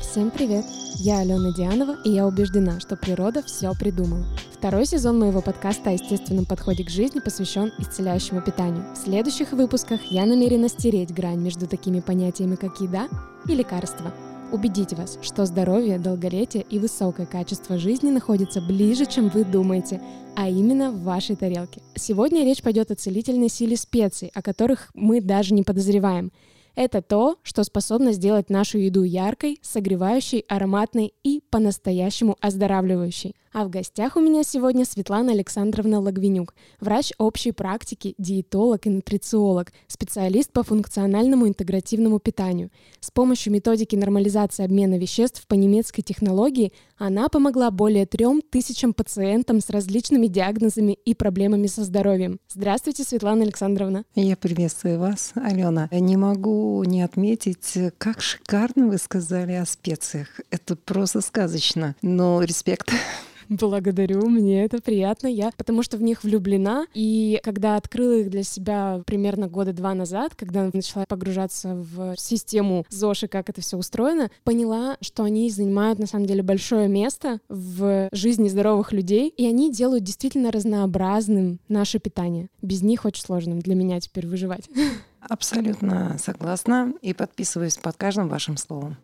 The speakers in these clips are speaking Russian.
Всем привет! Я Алена Дианова, и я убеждена, что природа все придумала. Второй сезон моего подкаста о естественном подходе к жизни посвящен исцеляющему питанию. В следующих выпусках я намерена стереть грань между такими понятиями, как еда и лекарство. Убедить вас, что здоровье, долголетие и высокое качество жизни находятся ближе, чем вы думаете, а именно в вашей тарелке. Сегодня речь пойдет о целительной силе специй, о которых мы даже не подозреваем – это то, что способно сделать нашу еду яркой, согревающей, ароматной и по-настоящему оздоравливающей. А в гостях у меня сегодня Светлана Александровна Лагвинюк, врач общей практики, диетолог и нутрициолог, специалист по функциональному интегративному питанию. С помощью методики нормализации обмена веществ по немецкой технологии она помогла более трем тысячам пациентам с различными диагнозами и проблемами со здоровьем. Здравствуйте, Светлана Александровна. Я приветствую вас, Алена. Не могу не отметить, как шикарно вы сказали о специях. Это просто сказочно. Но респект. Благодарю, мне это приятно. Я потому что в них влюблена. И когда открыла их для себя примерно года два назад, когда начала погружаться в систему ЗОЖи, как это все устроено, поняла, что они занимают на самом деле большое место в жизни здоровых людей, и они делают действительно разнообразным наше питание. Без них очень сложно для меня теперь выживать. Абсолютно согласна и подписываюсь под каждым вашим словом.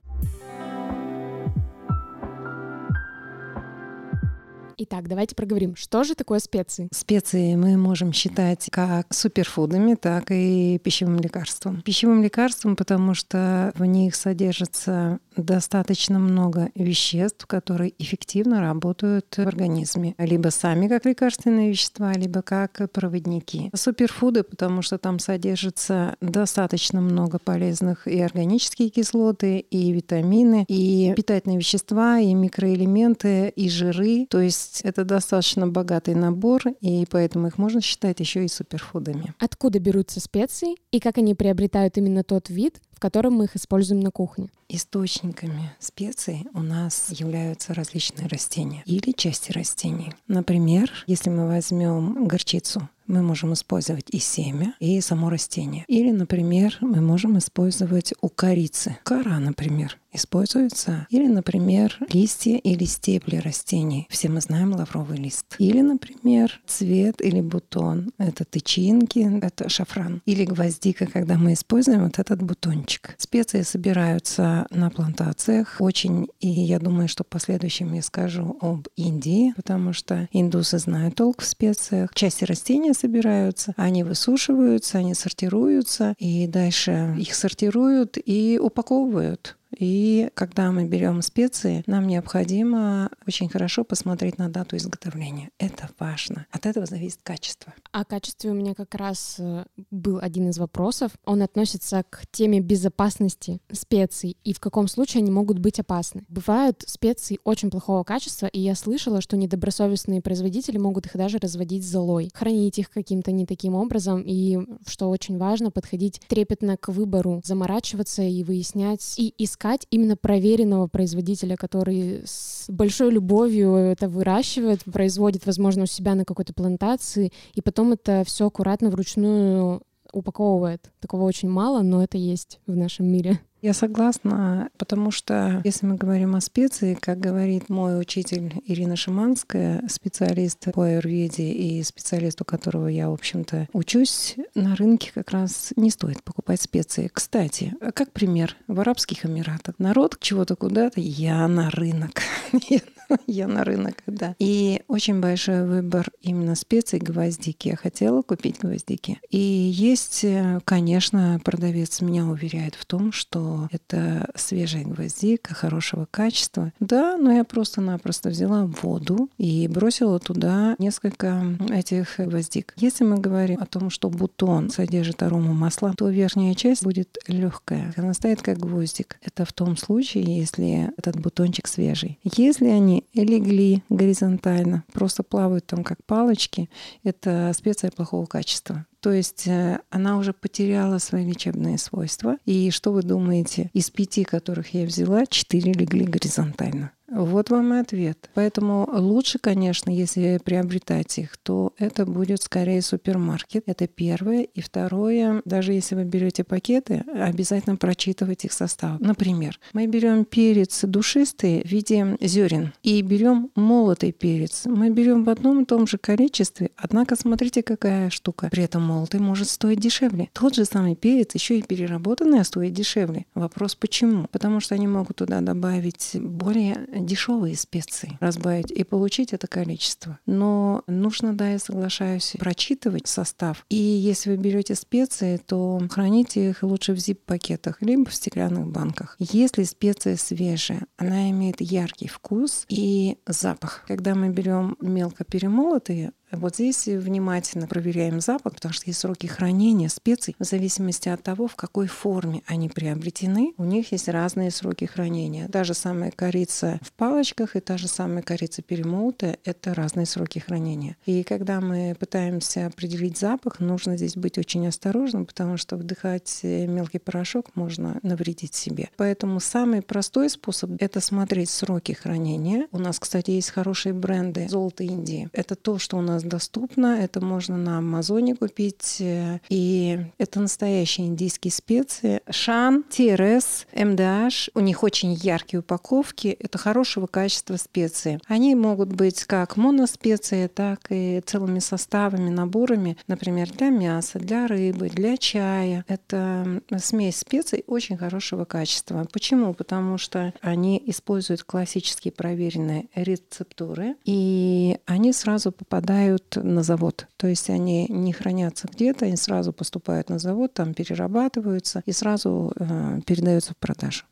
Итак, давайте проговорим, что же такое специи? Специи мы можем считать как суперфудами, так и пищевым лекарством. Пищевым лекарством, потому что в них содержится достаточно много веществ, которые эффективно работают в организме. Либо сами как лекарственные вещества, либо как проводники. Суперфуды, потому что там содержится достаточно много полезных и органические кислоты, и витамины, и питательные вещества, и микроэлементы, и жиры. То есть это достаточно богатый набор, и поэтому их можно считать еще и суперфудами. Откуда берутся специи и как они приобретают именно тот вид, в котором мы их используем на кухне. Источниками специй у нас являются различные растения или части растений. Например, если мы возьмем горчицу, мы можем использовать и семя, и само растение. Или, например, мы можем использовать у корицы. Кора, например, используется. Или, например, листья или стебли растений. Все мы знаем лавровый лист. Или, например, цвет или бутон. Это тычинки, это шафран. Или гвоздика, когда мы используем вот этот бутончик. Специи собираются на плантациях. Очень, и я думаю, что в последующем я скажу об Индии, потому что индусы знают толк в специях. Части растения собираются, они высушиваются, они сортируются, и дальше их сортируют и упаковывают. И когда мы берем специи, нам необходимо очень хорошо посмотреть на дату изготовления. Это важно. От этого зависит качество. О качестве у меня как раз э, был один из вопросов. Он относится к теме безопасности специй и в каком случае они могут быть опасны. Бывают специи очень плохого качества, и я слышала, что недобросовестные производители могут их даже разводить золой, хранить их каким-то не таким образом, и, что очень важно, подходить трепетно к выбору, заморачиваться и выяснять, и искать искать именно проверенного производителя, который с большой любовью это выращивает, производит, возможно, у себя на какой-то плантации, и потом это все аккуратно вручную упаковывает. Такого очень мало, но это есть в нашем мире. Я согласна, потому что если мы говорим о специи, как говорит мой учитель Ирина Шиманская, специалист по аюрведе и специалист, у которого я, в общем-то, учусь, на рынке как раз не стоит покупать специи. Кстати, как пример, в Арабских Эмиратах народ чего-то куда-то, я на рынок. я на рынок, да. И очень большой выбор именно специй гвоздики. Я хотела купить гвоздики. И есть, э, конечно, продавец меня уверяет в том, что это свежая гвоздика хорошего качества. Да, но я просто-напросто взяла воду и бросила туда несколько этих гвоздик. Если мы говорим о том, что бутон содержит арому масла, то верхняя часть будет легкая. Она стоит как гвоздик. Это в том случае, если этот бутончик свежий. Если они легли горизонтально, просто плавают там как палочки, это специя плохого качества. То есть э, она уже потеряла свои лечебные свойства. И что вы думаете? Из пяти, которых я взяла, четыре легли горизонтально. Вот вам и ответ. Поэтому лучше, конечно, если приобретать их, то это будет скорее супермаркет. Это первое. И второе, даже если вы берете пакеты, обязательно прочитывать их состав. Например, мы берем перец душистый в виде зерен и берем молотый перец. Мы берем в одном и том же количестве, однако смотрите, какая штука. При этом молотый может стоить дешевле. Тот же самый перец еще и переработанный а стоит дешевле. Вопрос почему? Потому что они могут туда добавить более дешевые специи, разбавить и получить это количество. Но нужно, да, я соглашаюсь, прочитывать состав. И если вы берете специи, то храните их лучше в zip-пакетах, либо в стеклянных банках. Если специя свежая, она имеет яркий вкус и запах. Когда мы берем мелко перемолотые, вот здесь внимательно проверяем запах, потому что есть сроки хранения специй. В зависимости от того, в какой форме они приобретены, у них есть разные сроки хранения. Та же самая корица в палочках и та же самая корица перемолотая — это разные сроки хранения. И когда мы пытаемся определить запах, нужно здесь быть очень осторожным, потому что вдыхать мелкий порошок можно навредить себе. Поэтому самый простой способ — это смотреть сроки хранения. У нас, кстати, есть хорошие бренды «Золото Индии». Это то, что у нас нас доступно. Это можно на Амазоне купить. И это настоящие индийские специи. Шан, ТРС, МДH. У них очень яркие упаковки. Это хорошего качества специи. Они могут быть как моноспеции, так и целыми составами, наборами, например, для мяса, для рыбы, для чая. Это смесь специй очень хорошего качества. Почему? Потому что они используют классические проверенные рецептуры, и они сразу попадают попадают на завод. То есть они не хранятся где-то, они сразу поступают на завод, там перерабатываются и сразу э, передаются в продажу.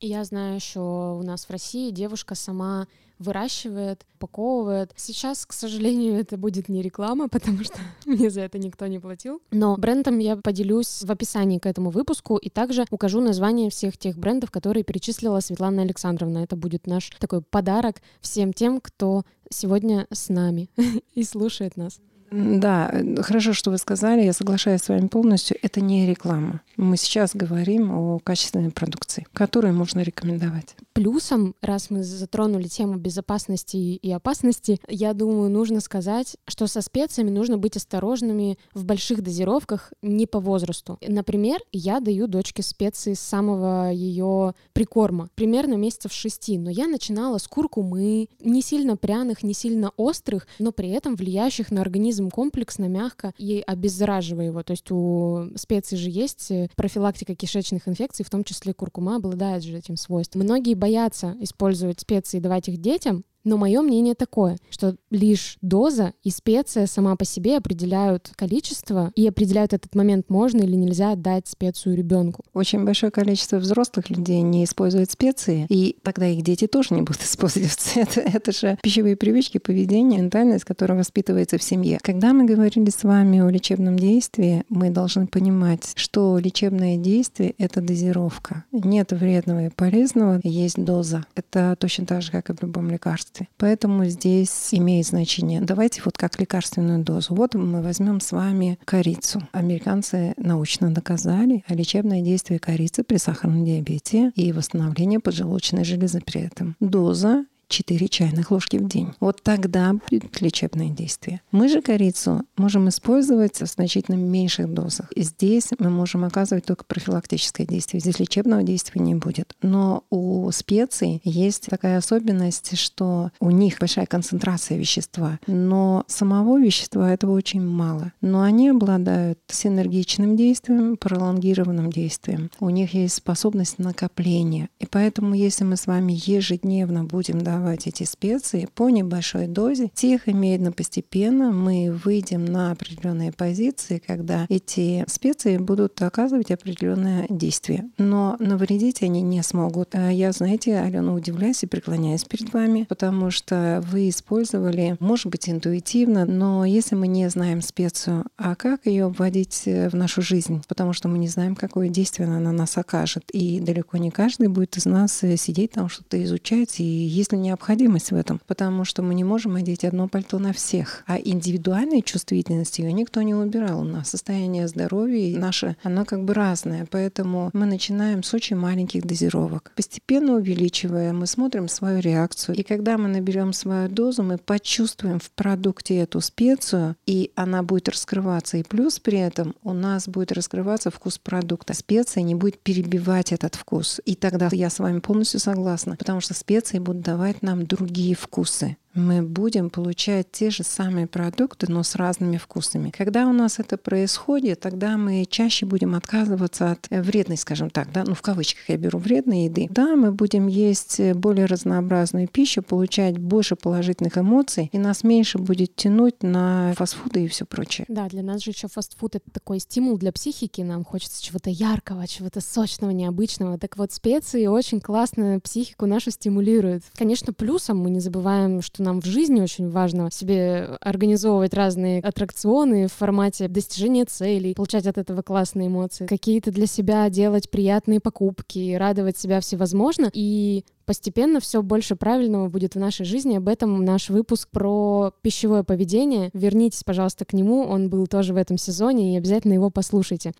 Я знаю, что у нас в России девушка сама выращивает, упаковывает. Сейчас, к сожалению, это будет не реклама, потому что мне за это никто не платил. Но брендом я поделюсь в описании к этому выпуску и также укажу название всех тех брендов, которые перечислила Светлана Александровна. Это будет наш такой подарок всем тем, кто сегодня с нами и слушает нас. Да, хорошо, что вы сказали, я соглашаюсь с вами полностью. Это не реклама. Мы сейчас говорим о качественной продукции, которую можно рекомендовать. Плюсом, раз мы затронули тему безопасности и опасности, я думаю, нужно сказать, что со специями нужно быть осторожными в больших дозировках не по возрасту. Например, я даю дочке специи с самого ее прикорма, примерно месяцев шести, но я начинала с куркумы, не сильно пряных, не сильно острых, но при этом влияющих на организм организм комплексно, мягко и обеззараживая его. То есть у специй же есть э, профилактика кишечных инфекций, в том числе куркума обладает же этим свойством. Многие боятся использовать специи и давать их детям, но мое мнение такое, что лишь доза и специя сама по себе определяют количество и определяют этот момент, можно или нельзя дать специю ребенку. Очень большое количество взрослых людей не используют специи, и тогда их дети тоже не будут использовать. Это, это же пищевые привычки, поведение, ментальность, которая воспитывается в семье. Когда мы говорили с вами о лечебном действии, мы должны понимать, что лечебное действие — это дозировка. Нет вредного и полезного, есть доза. Это точно так же, как и в любом лекарстве лекарстве. Поэтому здесь имеет значение. Давайте вот как лекарственную дозу. Вот мы возьмем с вами корицу. Американцы научно доказали лечебное действие корицы при сахарном диабете и восстановление поджелудочной железы при этом. Доза 4 чайных ложки в день. Вот тогда будет лечебное действие. Мы же корицу можем использовать в значительно меньших дозах. Здесь мы можем оказывать только профилактическое действие. Здесь лечебного действия не будет. Но у специй есть такая особенность, что у них большая концентрация вещества, но самого вещества этого очень мало. Но они обладают синергичным действием, пролонгированным действием. У них есть способность накопления. И поэтому, если мы с вами ежедневно будем давать давать эти специи по небольшой дозе, тихо, медленно, постепенно мы выйдем на определенные позиции, когда эти специи будут оказывать определенное действие. Но навредить они не смогут. А я, знаете, Алена, удивляюсь и преклоняюсь перед вами, потому что вы использовали, может быть, интуитивно, но если мы не знаем специю, а как ее вводить в нашу жизнь? Потому что мы не знаем, какое действие она на нас окажет. И далеко не каждый будет из нас сидеть там, что-то изучать. И если не необходимость в этом, потому что мы не можем одеть одно пальто на всех. А индивидуальной чувствительности ее никто не убирал. У нас состояние здоровья наше, оно как бы разное. Поэтому мы начинаем с очень маленьких дозировок. Постепенно увеличивая, мы смотрим свою реакцию. И когда мы наберем свою дозу, мы почувствуем в продукте эту специю, и она будет раскрываться. И плюс при этом у нас будет раскрываться вкус продукта. Специя не будет перебивать этот вкус. И тогда я с вами полностью согласна, потому что специи будут давать нам другие вкусы мы будем получать те же самые продукты, но с разными вкусами. Когда у нас это происходит, тогда мы чаще будем отказываться от вредной, скажем так, да, ну в кавычках я беру вредной еды. Да, мы будем есть более разнообразную пищу, получать больше положительных эмоций, и нас меньше будет тянуть на фастфуды и все прочее. Да, для нас же еще фастфуд это такой стимул для психики, нам хочется чего-то яркого, чего-то сочного, необычного. Так вот, специи очень классно психику нашу стимулируют. Конечно, плюсом мы не забываем, что нам в жизни очень важно себе организовывать разные аттракционы в формате достижения целей, получать от этого классные эмоции, какие-то для себя делать приятные покупки, радовать себя всевозможно. И постепенно все больше правильного будет в нашей жизни. Об этом наш выпуск про пищевое поведение. Вернитесь, пожалуйста, к нему. Он был тоже в этом сезоне, и обязательно его послушайте.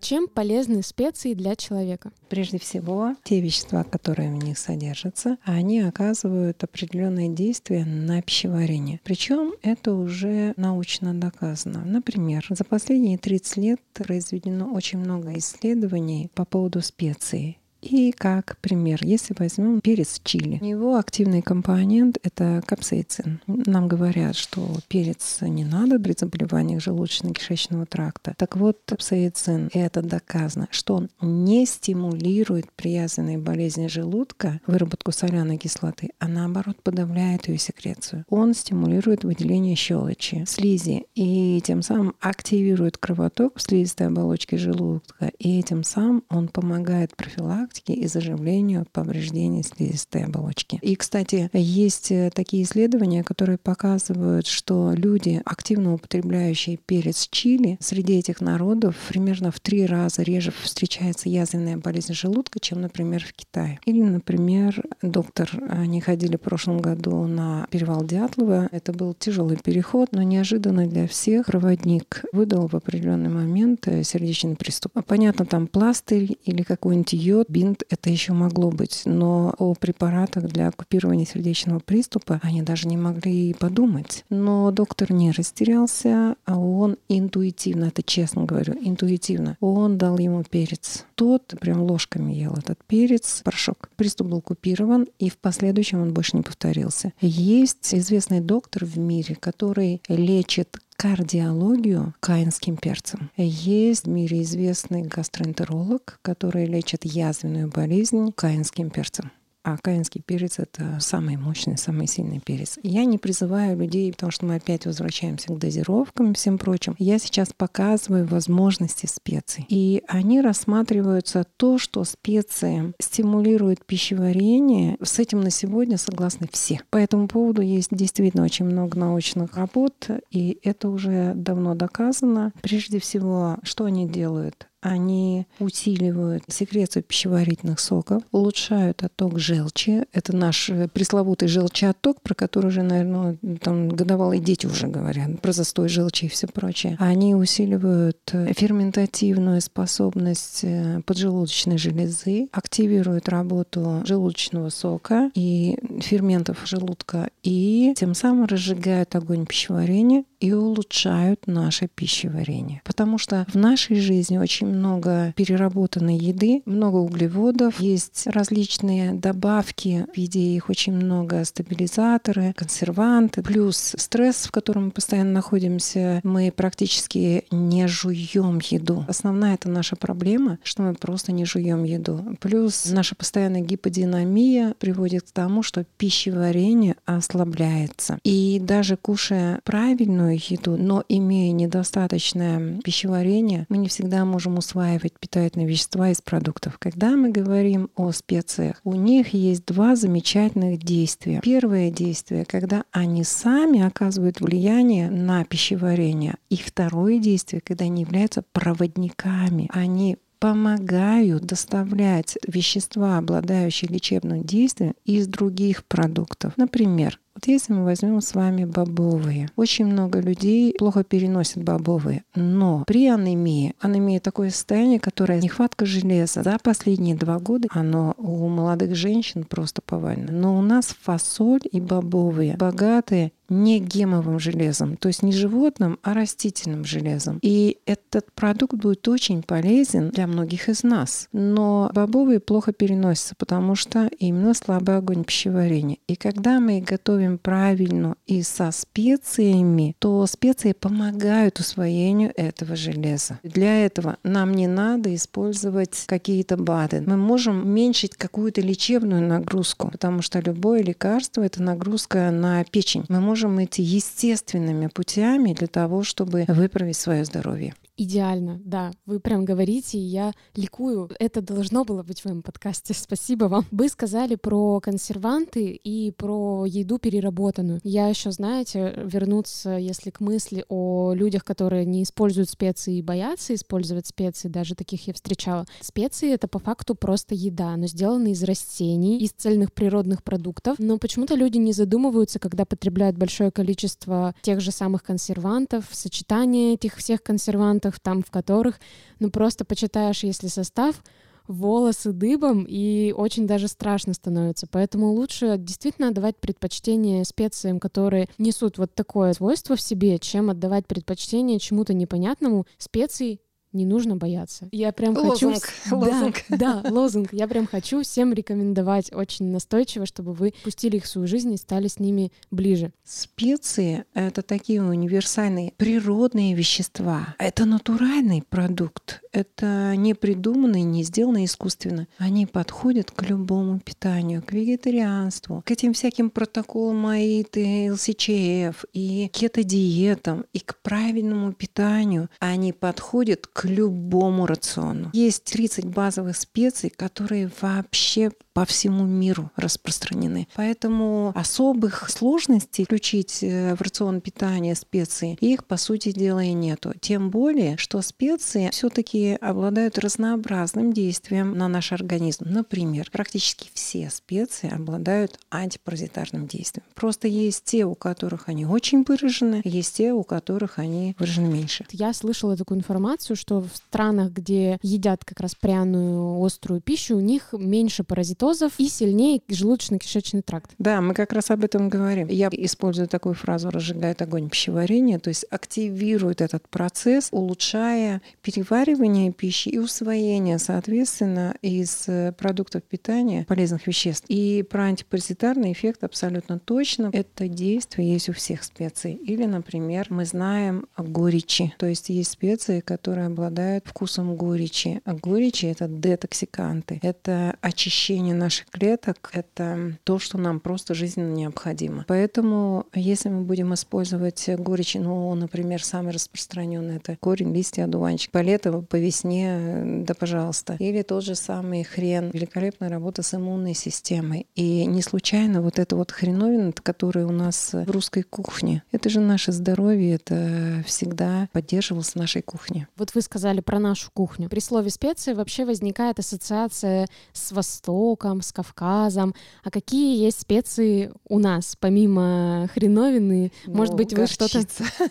Чем полезны специи для человека? Прежде всего, те вещества, которые в них содержатся, они оказывают определенные действия на пищеварение. Причем это уже научно доказано. Например, за последние 30 лет произведено очень много исследований по поводу специй и как пример, если возьмем перец чили, его активный компонент — это капсаицин. Нам говорят, что перец не надо при заболеваниях желудочно-кишечного тракта. Так вот, капсаицин — это доказано, что он не стимулирует при язвенной болезни желудка выработку соляной кислоты, а наоборот подавляет ее секрецию. Он стимулирует выделение щелочи, слизи, и тем самым активирует кровоток в слизистой оболочке желудка, и тем самым он помогает профилактике профилактике и заживлению повреждений слизистой оболочки. И, кстати, есть э, такие исследования, которые показывают, что люди, активно употребляющие перец чили, среди этих народов примерно в три раза реже встречается язвенная болезнь желудка, чем, например, в Китае. Или, например, доктор, они ходили в прошлом году на перевал Дятлова. Это был тяжелый переход, но неожиданно для всех проводник выдал в определенный момент э, сердечный приступ. Понятно, там пластырь или какой-нибудь йод, бинт это еще могло быть, но о препаратах для купирования сердечного приступа они даже не могли подумать. Но доктор не растерялся, а он интуитивно, это честно говорю, интуитивно, он дал ему перец. Тот прям ложками ел этот перец, порошок. Приступ был купирован, и в последующем он больше не повторился. Есть известный доктор в мире, который лечит кардиологию каинским перцем. Есть в мире известный гастроэнтеролог, который лечит язвенную болезнь каинским перцем а каинский перец — это самый мощный, самый сильный перец. Я не призываю людей, потому что мы опять возвращаемся к дозировкам и всем прочим. Я сейчас показываю возможности специй. И они рассматриваются то, что специи стимулируют пищеварение. С этим на сегодня согласны все. По этому поводу есть действительно очень много научных работ, и это уже давно доказано. Прежде всего, что они делают? Они усиливают секрецию пищеварительных соков, улучшают отток желчи. Это наш э, пресловутый желчеотток, про который уже, наверное, там годовалые дети уже говорят, про застой желчи и все прочее. Они усиливают э, ферментативную способность э, поджелудочной железы, активируют работу желудочного сока и ферментов желудка, и тем самым разжигают огонь пищеварения и улучшают наше пищеварение. Потому что в нашей жизни очень много переработанной еды, много углеводов, есть различные добавки, в виде их очень много, стабилизаторы, консерванты, плюс стресс, в котором мы постоянно находимся, мы практически не жуем еду. Основная это наша проблема, что мы просто не жуем еду. Плюс наша постоянная гиподинамия приводит к тому, что пищеварение ослабляется. И даже кушая правильную еду, но имея недостаточное пищеварение, мы не всегда можем усваивать питательные вещества из продуктов. Когда мы говорим о специях, у них есть два замечательных действия. Первое действие, когда они сами оказывают влияние на пищеварение. И второе действие, когда они являются проводниками. Они помогают доставлять вещества, обладающие лечебным действием, из других продуктов. Например, вот если мы возьмем с вами бобовые, очень много людей плохо переносят бобовые, но при анемии, анемия такое состояние, которое нехватка железа. За последние два года оно у молодых женщин просто повально. Но у нас фасоль и бобовые богатые не гемовым железом, то есть не животным, а растительным железом. И этот продукт будет очень полезен для многих из нас. Но бобовые плохо переносятся, потому что именно слабый огонь пищеварения. И когда мы готовим правильно и со специями, то специи помогают усвоению этого железа. Для этого нам не надо использовать какие-то БАДы. Мы можем уменьшить какую-то лечебную нагрузку, потому что любое лекарство — это нагрузка на печень. Мы можем идти естественными путями для того, чтобы выправить свое здоровье. Идеально, да. Вы прям говорите, и я ликую. Это должно было быть в моем подкасте. Спасибо вам. Вы сказали про консерванты и про еду переработанную. Я еще, знаете, вернуться, если к мысли о людях, которые не используют специи и боятся использовать специи, даже таких я встречала. Специи — это по факту просто еда, но сделана из растений, из цельных природных продуктов. Но почему-то люди не задумываются, когда потребляют большое количество тех же самых консервантов, сочетание этих всех консервантов, продуктах, там в которых, ну просто почитаешь, если состав, волосы дыбом, и очень даже страшно становится. Поэтому лучше действительно отдавать предпочтение специям, которые несут вот такое свойство в себе, чем отдавать предпочтение чему-то непонятному. Специй не нужно бояться. Я прям лозунг, хочу... Лозунг. Да, да, лозунг. Я прям хочу всем рекомендовать очень настойчиво, чтобы вы пустили их в свою жизнь и стали с ними ближе. Специи — это такие универсальные природные вещества. Это натуральный продукт. Это не придуманный, не сделанный искусственно. Они подходят к любому питанию, к вегетарианству, к этим всяким протоколам АИТ и ЛСЧФ, и кетодиетам, и к правильному питанию. Они подходят к любому рациону. Есть 30 базовых специй, которые вообще по всему миру распространены. Поэтому особых сложностей включить э, в рацион питания специи, их, по сути дела, и нету. Тем более, что специи все таки обладают разнообразным действием на наш организм. Например, практически все специи обладают антипаразитарным действием. Просто есть те, у которых они очень выражены, есть те, у которых они выражены меньше. Я слышала такую информацию, что в странах, где едят как раз пряную острую пищу, у них меньше паразитов паразитозов и сильнее желудочно-кишечный тракт. Да, мы как раз об этом говорим. Я использую такую фразу «разжигает огонь пищеварения», то есть активирует этот процесс, улучшая переваривание пищи и усвоение, соответственно, из э, продуктов питания полезных веществ. И про антипаразитарный эффект абсолютно точно. Это действие есть у всех специй. Или, например, мы знаем горечи. То есть есть специи, которые обладают вкусом горечи. А горечи — это детоксиканты. Это очищение наших клеток — это то, что нам просто жизненно необходимо. Поэтому, если мы будем использовать горечь, ну, например, самый распространенный это корень, листья, одуванчик. По лету, по весне, да пожалуйста. Или тот же самый хрен. Великолепная работа с иммунной системой. И не случайно вот эта вот хреновина, которая у нас в русской кухне, это же наше здоровье, это всегда поддерживалось в нашей кухне. Вот вы сказали про нашу кухню. При слове специи вообще возникает ассоциация с Востоком, Востоком, с Кавказом. А какие есть специи у нас, помимо хреновины? Ну, Может быть, вы что-то...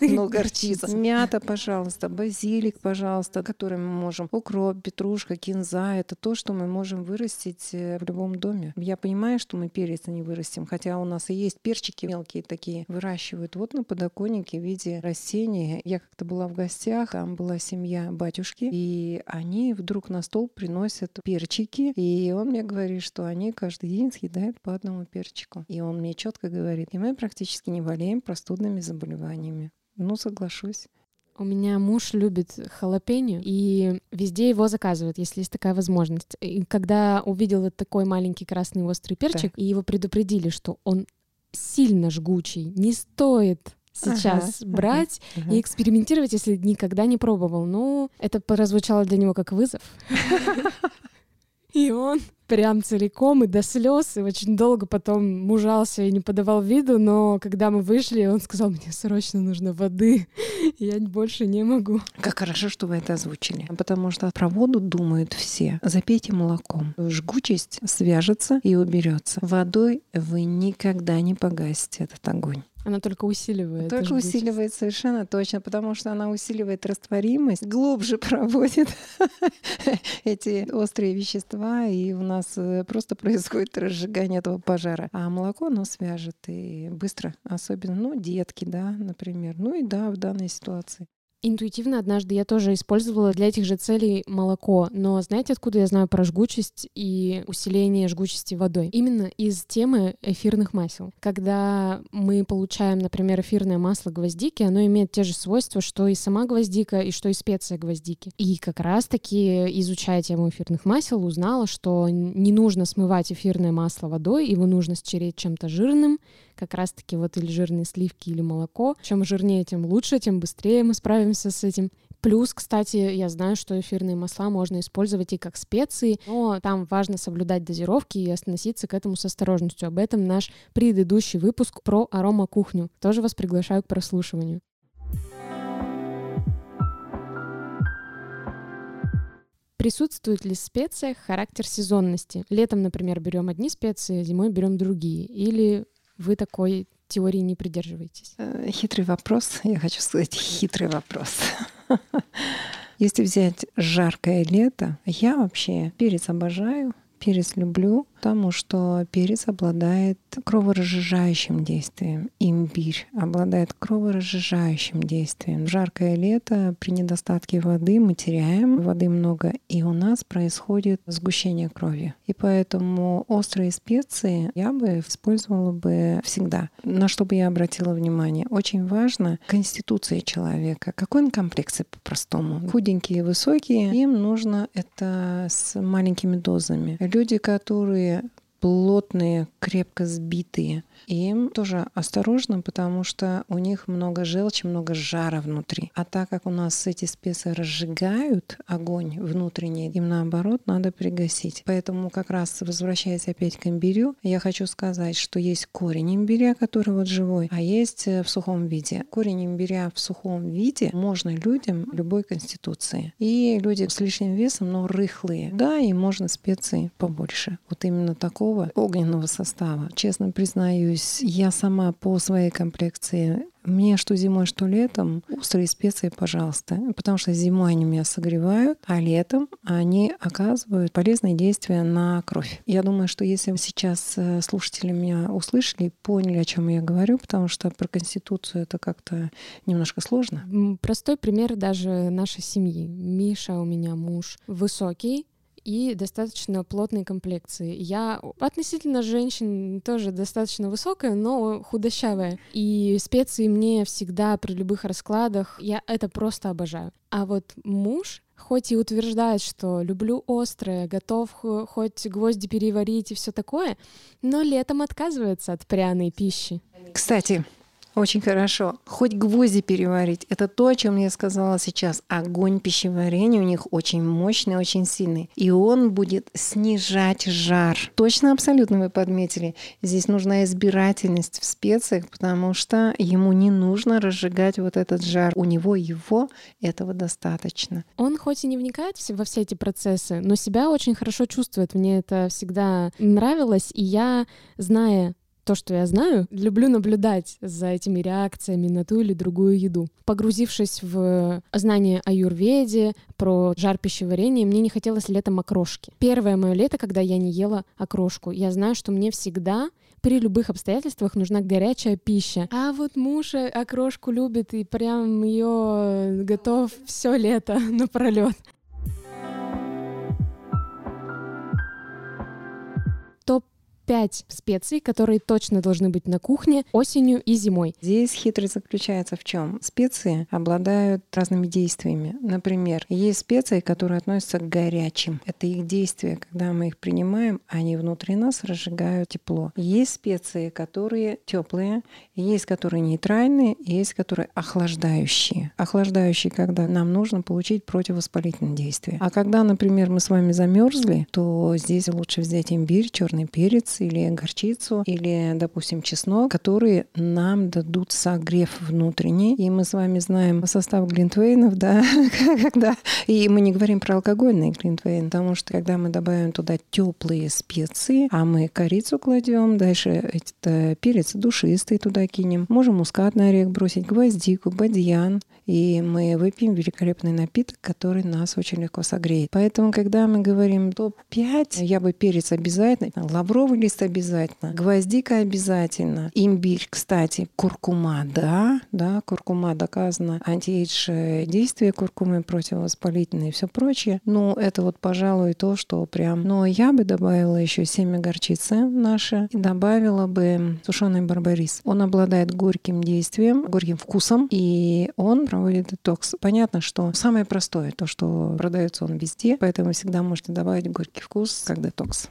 Ну, горчица. Мята, пожалуйста, базилик, пожалуйста, который мы можем. Укроп, петрушка, кинза — это то, что мы можем вырастить э, в любом доме. Я понимаю, что мы перец не вырастим, хотя у нас и есть перчики мелкие такие, выращивают вот на подоконнике в виде растения. Я как-то была в гостях, там была семья батюшки, и они вдруг на стол приносят перчики, и он мне говорит, что они каждый день съедают по одному перчику. И он мне четко говорит, и мы практически не болеем простудными заболеваниями. Ну, соглашусь. У меня муж любит халапеньо, и везде его заказывают, если есть такая возможность. И когда увидел вот такой маленький красный острый перчик, да. и его предупредили, что он сильно жгучий, не стоит сейчас ага, брать ага, и экспериментировать, если никогда не пробовал. Ну, это прозвучало для него как вызов. И он прям целиком и до слез, и очень долго потом мужался и не подавал виду, но когда мы вышли, он сказал, мне срочно нужно воды, я больше не могу. Как хорошо, что вы это озвучили, потому что про воду думают все. Запейте молоком. Жгучесть свяжется и уберется. Водой вы никогда не погасите этот огонь. Она только усиливает. Только усиливает совершенно точно, потому что она усиливает растворимость, глубже проводит эти острые вещества, и у нас э, просто происходит разжигание этого пожара. А молоко, оно свяжет и быстро, особенно, ну, детки, да, например. Ну и да, в данной ситуации. Интуитивно однажды я тоже использовала для этих же целей молоко, но знаете, откуда я знаю про жгучесть и усиление жгучести водой? Именно из темы эфирных масел. Когда мы получаем, например, эфирное масло гвоздики, оно имеет те же свойства, что и сама гвоздика, и что и специя гвоздики. И как раз-таки, изучая тему эфирных масел, узнала, что не нужно смывать эфирное масло водой, его нужно стереть чем-то жирным, как раз-таки вот или жирные сливки, или молоко. Чем жирнее, тем лучше, тем быстрее мы справимся с этим. Плюс, кстати, я знаю, что эфирные масла можно использовать и как специи, но там важно соблюдать дозировки и относиться к этому с осторожностью. Об этом наш предыдущий выпуск про аромакухню. Тоже вас приглашаю к прослушиванию. Присутствует ли в специях характер сезонности? Летом, например, берем одни специи, зимой берем другие. Или вы такой теории не придерживаетесь? Э, хитрый вопрос. Я хочу сказать хитрый вопрос. Если взять жаркое лето, я вообще перец обожаю, перец люблю, потому что перец обладает кроворазжижающим действием. Имбирь обладает кроворазжижающим действием. В жаркое лето при недостатке воды мы теряем воды много, и у нас происходит сгущение крови. И поэтому острые специи я бы использовала бы всегда. На что бы я обратила внимание? Очень важно конституция человека. Какой он комплекции по-простому? Худенькие, высокие. Им нужно это с маленькими дозами. Люди, которые плотные, крепко сбитые. Им тоже осторожно, потому что у них много желчи, много жара внутри. А так как у нас эти специи разжигают огонь внутренний, им наоборот надо пригасить. Поэтому как раз возвращаясь опять к имбирю, я хочу сказать, что есть корень имбиря, который вот живой, а есть э, в сухом виде. Корень имбиря в сухом виде можно людям любой конституции. И люди с лишним весом, но рыхлые. Да, и можно специи побольше. Вот именно такого огненного состава. Честно признаюсь, я сама по своей комплекции мне что зимой, что летом острые специи, пожалуйста. Потому что зимой они меня согревают, а летом они оказывают полезные действия на кровь. Я думаю, что если сейчас э, слушатели меня услышали поняли, о чем я говорю, потому что про Конституцию это как-то немножко сложно. Простой пример даже нашей семьи. Миша у меня муж высокий, и достаточно плотной комплекции. Я относительно женщин тоже достаточно высокая, но худощавая. И специи мне всегда при любых раскладах, я это просто обожаю. А вот муж хоть и утверждает, что люблю острое, готов хоть гвозди переварить и все такое, но летом отказывается от пряной пищи. Кстати, очень хорошо. Хоть гвозди переварить. Это то, о чем я сказала сейчас. Огонь пищеварения у них очень мощный, очень сильный. И он будет снижать жар. Точно, абсолютно вы подметили. Здесь нужна избирательность в специях, потому что ему не нужно разжигать вот этот жар. У него его этого достаточно. Он хоть и не вникает во все эти процессы, но себя очень хорошо чувствует. Мне это всегда нравилось. И я, зная то, что я знаю, люблю наблюдать за этими реакциями на ту или другую еду. Погрузившись в знание о юрведе, про жар пищеварения, мне не хотелось летом окрошки. Первое мое лето, когда я не ела окрошку. Я знаю, что мне всегда при любых обстоятельствах нужна горячая пища. А вот муж окрошку любит и прям ее готов все лето напролет. Топ-5 специй, которые точно должны быть на кухне осенью и зимой. Здесь хитрость заключается в чем? Специи обладают разными действиями. Например, есть специи, которые относятся к горячим. Это их действия, когда мы их принимаем, они внутри нас разжигают тепло. Есть специи, которые теплые, есть которые нейтральные, есть которые охлаждающие. Охлаждающие, когда нам нужно получить противовоспалительное действие. А когда, например, мы с вами замерзли, то здесь лучше взять имбирь, черный перец или горчицу, или, допустим, чеснок, которые нам дадут согрев внутренний. И мы с вами знаем состав глинтвейнов, да, когда... И мы не говорим про алкогольный глинтвейн, потому что когда мы добавим туда теплые специи, а мы корицу кладем, дальше это перец душистый туда кинем, можем мускатный орех бросить, гвоздику, бадьян, и мы выпьем великолепный напиток, который нас очень легко согреет. Поэтому, когда мы говорим топ-5, я бы перец обязательно, лавровый лист обязательно, гвоздика обязательно, имбирь, кстати, куркума, да, да, куркума доказано, антиэйдж действие куркумы противовоспалительные и все прочее. Ну, это вот, пожалуй, то, что прям... Но я бы добавила еще семя горчицы наши и добавила бы сушеный барбарис. Он обладает горьким действием, горьким вкусом, и он проводит детокс. Понятно, что самое простое, то, что продается он везде, поэтому всегда можете добавить горький вкус как детокс.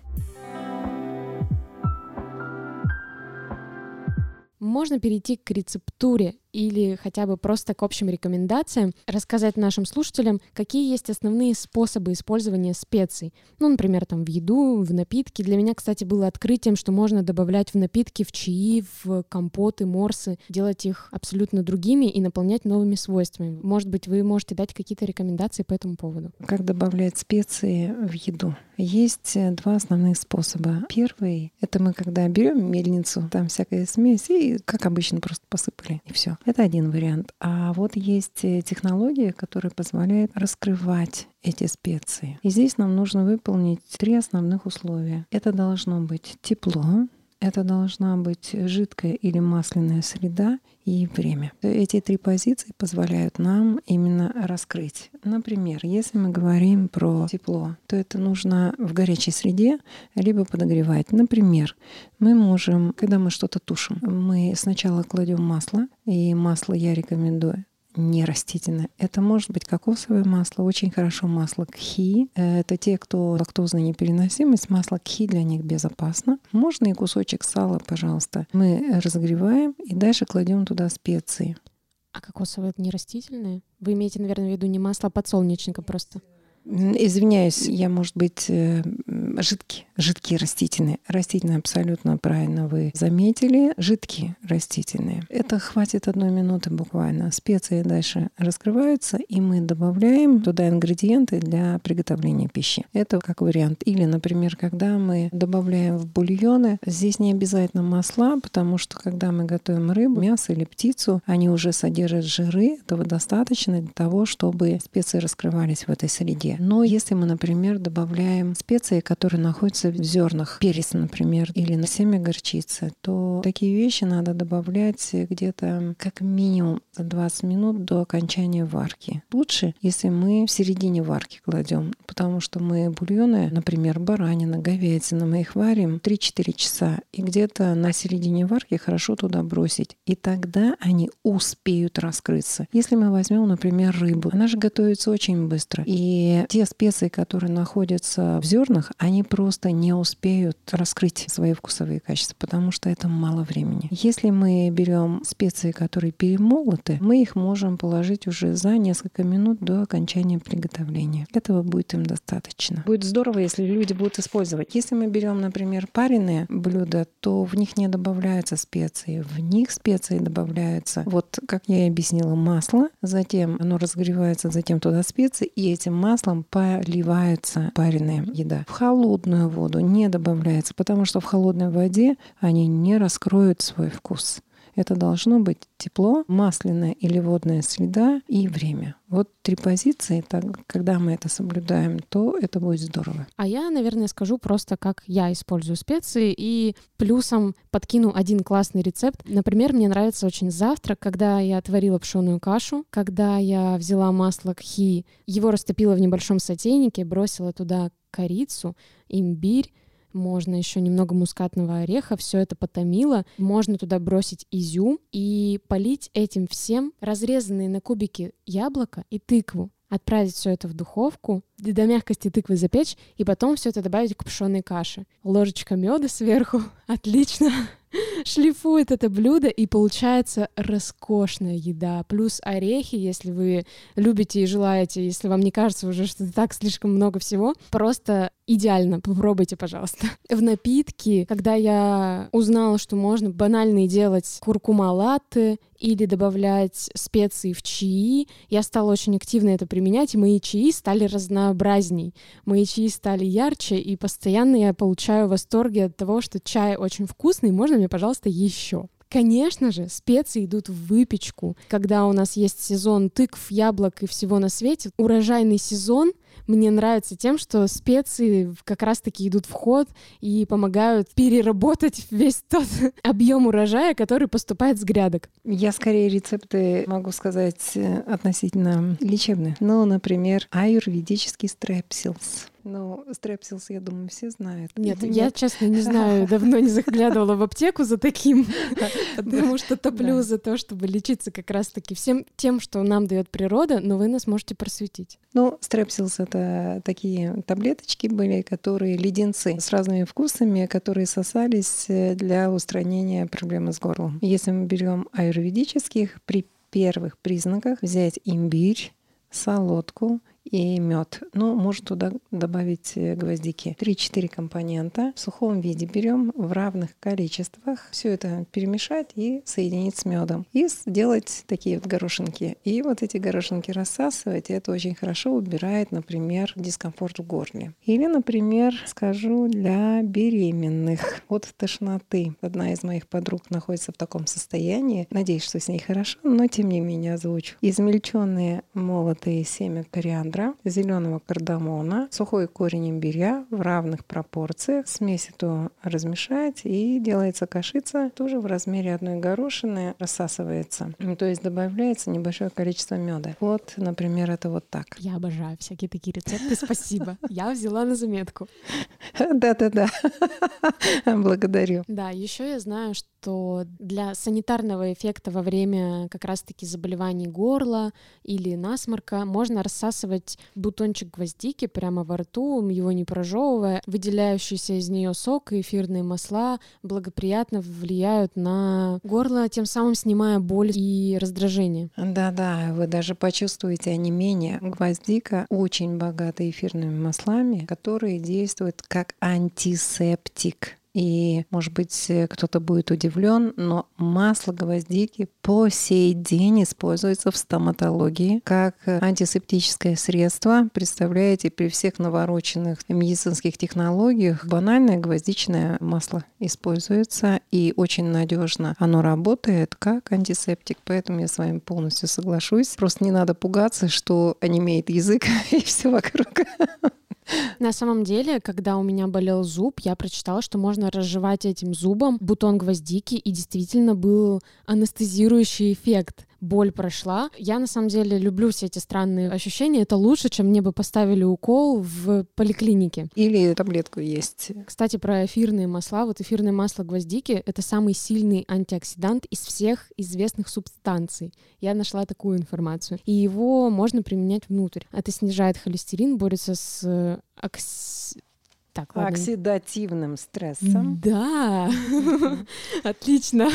Можно перейти к рецептуре или хотя бы просто к общим рекомендациям, рассказать нашим слушателям, какие есть основные способы использования специй. Ну, например, там в еду, в напитки. Для меня, кстати, было открытием, что можно добавлять в напитки, в чаи, в компоты, морсы, делать их абсолютно другими и наполнять новыми свойствами. Может быть, вы можете дать какие-то рекомендации по этому поводу? Как добавлять специи в еду? Есть э, два основных способа. Первый — это мы когда берем мельницу, там всякая смесь, и, как обычно, просто посыпали, и все. Это один вариант. А вот есть э, технология, которая позволяет раскрывать эти специи. И здесь нам нужно выполнить три основных условия. Это должно быть тепло, это должна быть жидкая или масляная среда и время. Эти три позиции позволяют нам именно раскрыть. Например, если мы говорим про тепло, то это нужно в горячей среде либо подогревать. Например, мы можем, когда мы что-то тушим, мы сначала кладем масло, и масло я рекомендую не растительное. Это может быть кокосовое масло, очень хорошо масло кхи. Это те, кто лактозная непереносимость, масло кхи для них безопасно. Можно и кусочек сала, пожалуйста. Мы разогреваем и дальше кладем туда специи. А кокосовое это не растительное? Вы имеете, наверное, в виду не масло, а подсолнечника просто? Извиняюсь, я, может быть, э, жидкие, жидкие растительные. Растительные абсолютно правильно вы заметили. Жидкие растительные. Это хватит одной минуты буквально. Специи дальше раскрываются, и мы добавляем туда ингредиенты для приготовления пищи. Это как вариант. Или, например, когда мы добавляем в бульоны, здесь не обязательно масла, потому что когда мы готовим рыбу, мясо или птицу, они уже содержат жиры. Этого достаточно для того, чтобы специи раскрывались в этой среде. Но если мы, например, добавляем специи, которые находятся в зернах, перец, например, или на семя горчицы, то такие вещи надо добавлять где-то как минимум за 20 минут до окончания варки. Лучше, если мы в середине варки кладем, потому что мы бульоны, например, баранина, говядина, мы их варим 3-4 часа, и где-то на середине варки хорошо туда бросить. И тогда они успеют раскрыться. Если мы возьмем, например, рыбу, она же готовится очень быстро. И те специи, которые находятся в зернах, они просто не успеют раскрыть свои вкусовые качества, потому что это мало времени. Если мы берем специи, которые перемолоты, мы их можем положить уже за несколько минут до окончания приготовления. Этого будет им достаточно. Будет здорово, если люди будут использовать. Если мы берем, например, пареные блюда, то в них не добавляются специи. В них специи добавляются, вот как я и объяснила, масло, затем оно разогревается, затем туда специи, и этим маслом маслом поливается пареная еда. В холодную воду не добавляется, потому что в холодной воде они не раскроют свой вкус. Это должно быть тепло, масляная или водная среда и время. Вот три позиции, так, когда мы это соблюдаем, то это будет здорово. А я, наверное, скажу просто, как я использую специи, и плюсом подкину один классный рецепт. Например, мне нравится очень завтрак, когда я отварила пшеную кашу, когда я взяла масло кхи, его растопила в небольшом сотейнике, бросила туда корицу, имбирь, можно еще немного мускатного ореха, все это потомило. Можно туда бросить изюм и полить этим всем разрезанные на кубики яблоко и тыкву отправить все это в духовку, до мягкости тыквы запечь, и потом все это добавить к пшеной каше. Ложечка меда сверху. Отлично. Шлифует это блюдо, и получается роскошная еда. Плюс орехи, если вы любите и желаете, если вам не кажется уже, что так слишком много всего, просто идеально. Попробуйте, пожалуйста. В напитки, когда я узнала, что можно банально делать куркума латте или добавлять специи в чаи, я стала очень активно это применять, и мои чаи стали разнообразней. Мои чаи стали ярче, и постоянно я получаю восторги от того, что чай очень вкусный, можно мне, пожалуйста, еще. Конечно же, специи идут в выпечку. Когда у нас есть сезон тыкв, яблок и всего на свете, урожайный сезон — мне нравится тем, что специи как раз-таки идут в ход и помогают переработать весь тот объем урожая, который поступает с грядок. Я скорее рецепты могу сказать э, относительно лечебные. Ну, например, аюрведический стрепсилс ну, стрепсилс, я думаю, все знают. Нет, Нет, я, честно, не знаю, давно не заглядывала в аптеку за таким, потому что топлю за то, чтобы лечиться как раз-таки всем тем, что нам дает природа, но вы нас можете просветить. Ну, стрепсилс — это такие таблеточки были, которые леденцы с разными вкусами, которые сосались э, для устранения проблемы с горлом. Если мы берем аюрведических, при первых признаках взять имбирь, солодку и мед. Ну, можно туда добавить э, гвоздики. 3-4 компонента в сухом виде берем в равных количествах. Все это перемешать и соединить с медом. И сделать такие вот горошинки. И вот эти горошинки рассасывать. Это очень хорошо убирает, например, дискомфорт в горле. Или, например, скажу для беременных от тошноты. Одна из моих подруг находится в таком состоянии. Надеюсь, что с ней хорошо, но тем не менее озвучу. Измельченные молотые семя кориандра цедра, зеленого кардамона, сухой корень имбиря в равных пропорциях. Смесь эту размешать и делается кашица тоже в размере одной горошины, рассасывается. То есть добавляется небольшое количество меда. Вот, например, это вот так. Я обожаю всякие такие рецепты, спасибо. Я взяла на заметку. Да-да-да. Благодарю. Да, еще я знаю, что для санитарного эффекта во время как раз-таки заболеваний горла или насморка можно рассасывать бутончик гвоздики прямо во рту, его не прожевывая, выделяющийся из нее сок и эфирные масла благоприятно влияют на горло, тем самым снимая боль и раздражение. Да-да, вы даже почувствуете онемение. Гвоздика очень богата эфирными маслами, которые действуют как антисептик. И, может быть, кто-то будет удивлен, но масло гвоздики по сей день используется в стоматологии как антисептическое средство. Представляете, при всех навороченных медицинских технологиях банальное гвоздичное масло используется и очень надежно оно работает как антисептик. Поэтому я с вами полностью соглашусь. Просто не надо пугаться, что онемеет язык и все вокруг. На самом деле, когда у меня болел зуб, я прочитала, что можно разжевать этим зубом бутон гвоздики, и действительно был анестезирующий эффект боль прошла. Я на самом деле люблю все эти странные ощущения. Это лучше, чем мне бы поставили укол в поликлинике. Или таблетку есть. Кстати, про эфирные масла. Вот эфирное масло гвоздики — это самый сильный антиоксидант из всех известных субстанций. Я нашла такую информацию. И его можно применять внутрь. Это снижает холестерин, борется с э, окс так, ладно. Оксидативным стрессом. Да, отлично.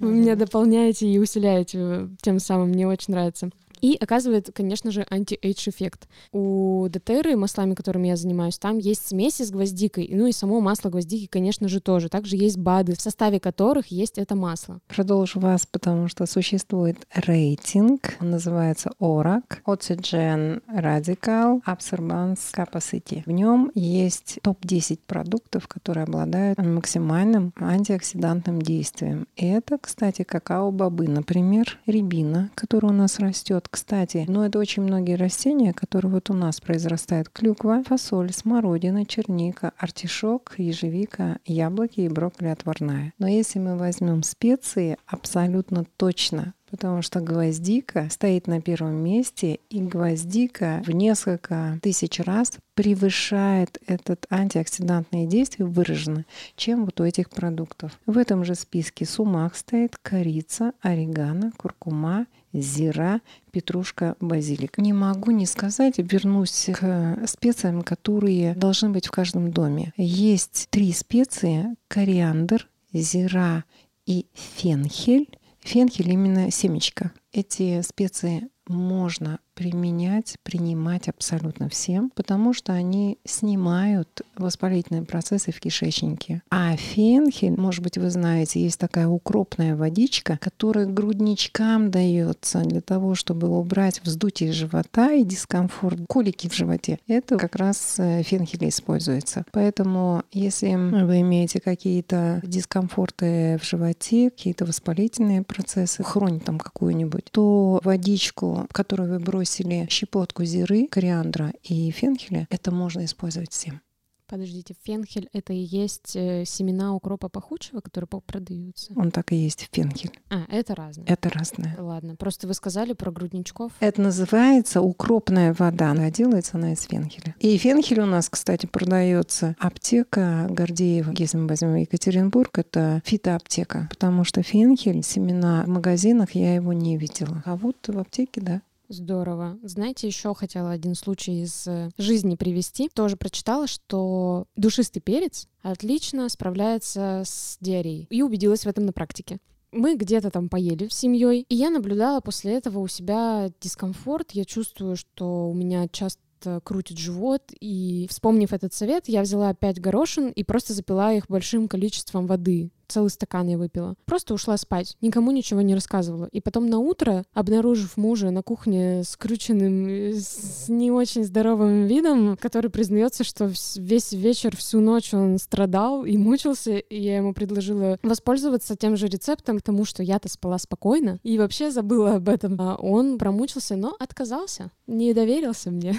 Вы меня дополняете и усиляете, тем самым мне очень нравится и оказывает, конечно же, anti-age эффект. У doTERRA, маслами, которыми я занимаюсь, там есть смеси с гвоздикой, ну и само масло гвоздики, конечно же, тоже. Также есть БАДы, в составе которых есть это масло. Продолжу вас, потому что существует рейтинг, он называется ORAC, Oxygen Radical Absorbance Capacity. В нем есть топ-10 продуктов, которые обладают максимальным антиоксидантным действием. Это, кстати, какао-бобы, например, рябина, которая у нас растет, кстати, но это очень многие растения, которые вот у нас произрастают. Клюква, фасоль, смородина, черника, артишок, ежевика, яблоки и брокколи отварная. Но если мы возьмем специи, абсолютно точно потому что гвоздика стоит на первом месте, и гвоздика в несколько тысяч раз превышает этот антиоксидантные действия выражено, чем вот у этих продуктов. В этом же списке сумах стоит корица, орегано, куркума, зира, петрушка, базилик. Не могу не сказать, вернусь к специям, которые должны быть в каждом доме. Есть три специи — кориандр, зира и фенхель. Фенхель именно семечко. Эти специи можно применять, принимать абсолютно всем, потому что они снимают воспалительные процессы в кишечнике. А фенхель, может быть, вы знаете, есть такая укропная водичка, которая грудничкам дается для того, чтобы убрать вздутие живота и дискомфорт, колики в животе. Это как раз э, фенхель используется. Поэтому, если вы имеете какие-то дискомфорты в животе, какие-то воспалительные процессы, хронь там какую-нибудь, то водичку, которую вы бросите бросили щепотку зиры, кориандра и фенхеля, это можно использовать всем. Подождите, фенхель — это и есть э, семена укропа пахучего, которые продаются? Он так и есть, фенхель. А, это разное? Это разное. Ладно, просто вы сказали про грудничков. Это называется укропная вода, а делается она из фенхеля. И фенхель у нас, кстати, продается аптека Гордеева. Если мы возьмем Екатеринбург, это фитоаптека, потому что фенхель, семена в магазинах я его не видела. А вот в аптеке, да. Здорово. Знаете, еще хотела один случай из э, жизни привести. Тоже прочитала, что душистый перец отлично справляется с диареей. И убедилась в этом на практике. Мы где-то там поели с семьей, и я наблюдала после этого у себя дискомфорт. Я чувствую, что у меня часто крутит живот, и, вспомнив этот совет, я взяла пять горошин и просто запила их большим количеством воды целый стакан я выпила. Просто ушла спать, никому ничего не рассказывала. И потом на утро, обнаружив мужа на кухне скрученным, с не очень здоровым видом, который признается, что весь вечер, всю ночь он страдал и мучился, и я ему предложила воспользоваться тем же рецептом, потому что я-то спала спокойно и вообще забыла об этом. А он промучился, но отказался, не доверился мне.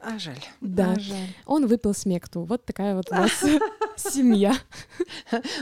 А жаль. Да. А жаль. Он выпил смекту. Вот такая вот у нас семья.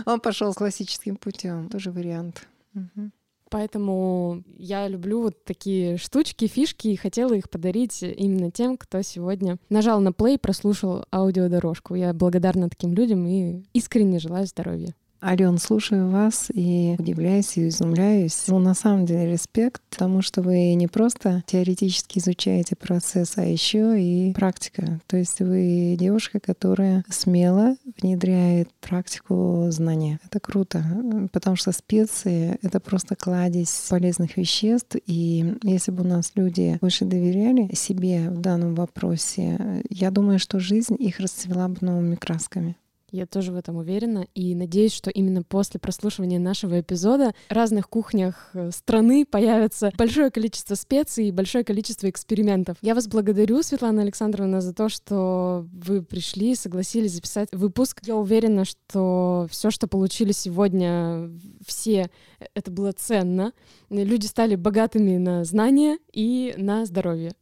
Он пошел классическим путем. Тоже вариант. Угу. Поэтому я люблю вот такие штучки, фишки, и хотела их подарить именно тем, кто сегодня нажал на плей, прослушал аудиодорожку. Я благодарна таким людям и искренне желаю здоровья. Ален, слушаю вас и удивляюсь и изумляюсь. Ну, на самом деле, респект, потому что вы не просто теоретически изучаете процесс, а еще и практика. То есть вы девушка, которая смело внедряет практику знания. Это круто, потому что специи — это просто кладезь полезных веществ. И если бы у нас люди больше доверяли себе в данном вопросе, я думаю, что жизнь их расцвела бы новыми красками. Я тоже в этом уверена и надеюсь, что именно после прослушивания нашего эпизода в разных кухнях э, страны появится большое количество специй и большое количество экспериментов. Я вас благодарю, Светлана Александровна, за то, что вы пришли, согласились записать выпуск. Я уверена, что все, что получили сегодня, все, э, это было ценно. Люди стали богатыми на знания и на здоровье.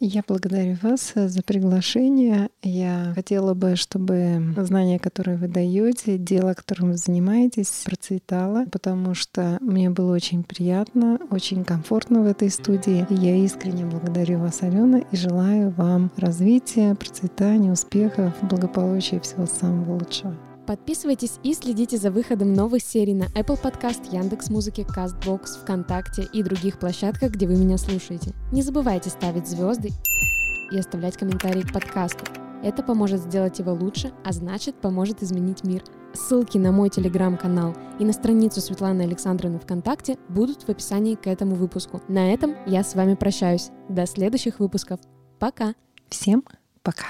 Я благодарю вас за приглашение. Я хотела бы, чтобы знания, которые вы даете, дело, которым вы занимаетесь, процветало, потому что мне было очень приятно, очень комфортно в этой студии. Я искренне благодарю вас, Алена, и желаю вам развития, процветания, успехов, благополучия и всего самого лучшего. Подписывайтесь и следите за выходом новых серий на Apple Podcast, Яндекс Музыки, Castbox, ВКонтакте и других площадках, где вы меня слушаете. Не забывайте ставить звезды и оставлять комментарии к подкасту. Это поможет сделать его лучше, а значит поможет изменить мир. Ссылки на мой телеграм-канал и на страницу Светланы Александровны ВКонтакте будут в описании к этому выпуску. На этом я с вами прощаюсь. До следующих выпусков. Пока! Всем пока!